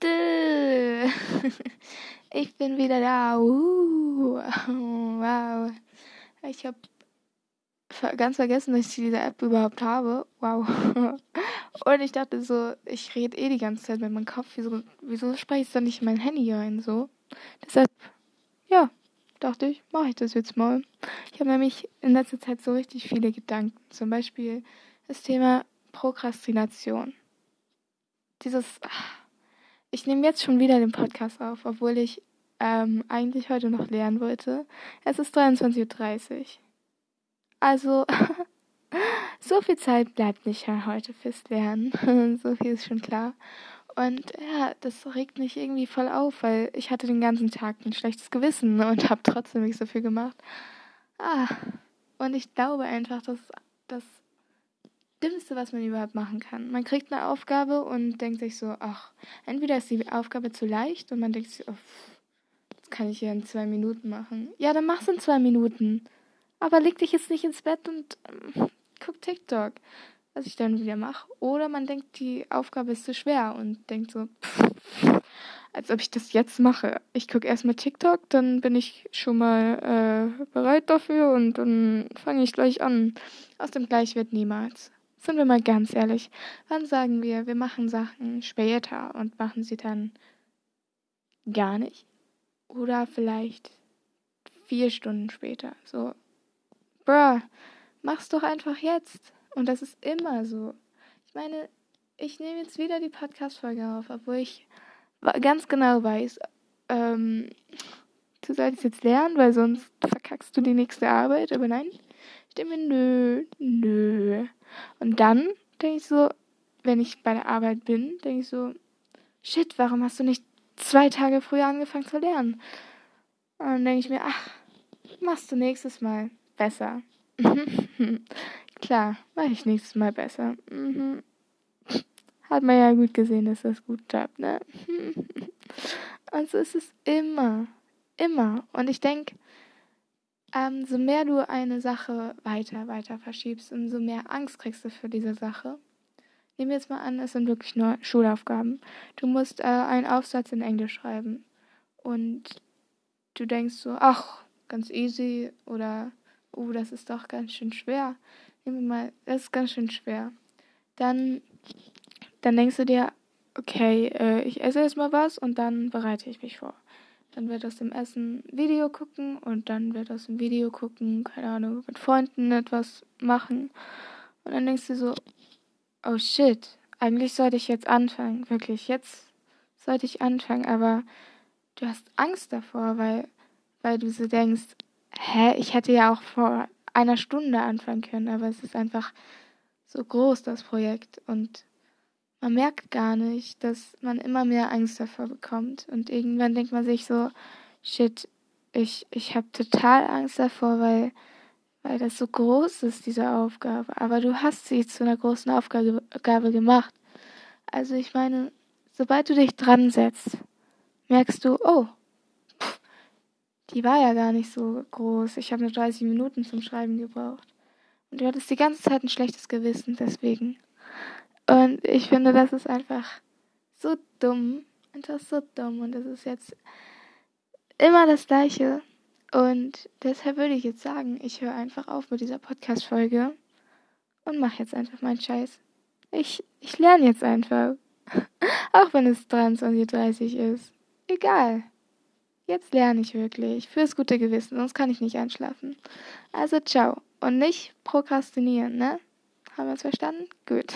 Ich bin wieder da. Uh, wow. Ich habe ganz vergessen, dass ich diese App überhaupt habe. Wow. Und ich dachte so, ich rede eh die ganze Zeit mit meinem Kopf. Wieso, wieso spreche ich dann nicht in mein Handy rein? So. Deshalb, ja, dachte ich, mache ich das jetzt mal. Ich habe nämlich in letzter Zeit so richtig viele Gedanken. Zum Beispiel das Thema Prokrastination dieses. Ich nehme jetzt schon wieder den Podcast auf, obwohl ich ähm, eigentlich heute noch lernen wollte. Es ist 23.30 Uhr. Also, so viel Zeit bleibt nicht mehr heute fürs Lernen. so viel ist schon klar. Und ja, das regt mich irgendwie voll auf, weil ich hatte den ganzen Tag ein schlechtes Gewissen und habe trotzdem nicht so viel gemacht. Ah, und ich glaube einfach, dass, dass Dümmste, was man überhaupt machen kann. Man kriegt eine Aufgabe und denkt sich so, ach, entweder ist die Aufgabe zu leicht und man denkt sich, oh, das kann ich ja in zwei Minuten machen. Ja, dann mach's in zwei Minuten. Aber leg dich jetzt nicht ins Bett und ähm, guck TikTok, was ich dann wieder mache. Oder man denkt, die Aufgabe ist zu schwer und denkt so, pff, als ob ich das jetzt mache. Ich gucke erstmal TikTok, dann bin ich schon mal äh, bereit dafür und dann fange ich gleich an. Aus dem Gleich wird niemals. Sind wir mal ganz ehrlich, wann sagen wir, wir machen Sachen später und machen sie dann gar nicht? Oder vielleicht vier Stunden später. So, bruh, mach's doch einfach jetzt. Und das ist immer so. Ich meine, ich nehme jetzt wieder die Podcast-Folge auf, obwohl ich ganz genau weiß, ähm, du solltest jetzt lernen, weil sonst verkackst du die nächste Arbeit. Aber nein, ich denke mir, nö, nö. Und dann denke ich so, wenn ich bei der Arbeit bin, denke ich so, shit, warum hast du nicht zwei Tage früher angefangen zu lernen? Und dann denke ich mir, ach, machst du nächstes Mal besser. Klar, mache ich nächstes Mal besser. Hat man ja gut gesehen, dass das gut klappt, ne? Und so ist es immer. Immer. Und ich denke, ähm, so mehr du eine Sache weiter, weiter verschiebst, umso mehr Angst kriegst du für diese Sache. Nehmen wir jetzt mal an, es sind wirklich nur Schulaufgaben. Du musst äh, einen Aufsatz in Englisch schreiben und du denkst so, ach, ganz easy oder, oh, das ist doch ganz schön schwer. Nehmen wir mal, das ist ganz schön schwer. Dann, dann denkst du dir, okay, äh, ich esse erstmal was und dann bereite ich mich vor. Dann wird aus dem Essen Video gucken und dann wird aus dem Video gucken, keine Ahnung, mit Freunden etwas machen. Und dann denkst du so, oh shit, eigentlich sollte ich jetzt anfangen, wirklich, jetzt sollte ich anfangen, aber du hast Angst davor, weil, weil du so denkst, hä, ich hätte ja auch vor einer Stunde anfangen können, aber es ist einfach so groß, das Projekt. Und man merkt gar nicht, dass man immer mehr Angst davor bekommt. Und irgendwann denkt man sich so, shit, ich, ich habe total Angst davor, weil, weil das so groß ist, diese Aufgabe. Aber du hast sie zu einer großen Aufgabe gemacht. Also ich meine, sobald du dich dran setzt, merkst du, oh, die war ja gar nicht so groß. Ich habe nur 30 Minuten zum Schreiben gebraucht. Und du hattest die ganze Zeit ein schlechtes Gewissen deswegen. Und ich finde, das ist einfach so dumm. Einfach so dumm. Und das ist jetzt immer das Gleiche. Und deshalb würde ich jetzt sagen, ich höre einfach auf mit dieser Podcast-Folge und mache jetzt einfach meinen Scheiß. Ich, ich lerne jetzt einfach. Auch wenn es 23.30 Uhr ist. Egal. Jetzt lerne ich wirklich. Fürs gute Gewissen, sonst kann ich nicht einschlafen. Also ciao. Und nicht prokrastinieren, ne? Haben wir es verstanden? Gut.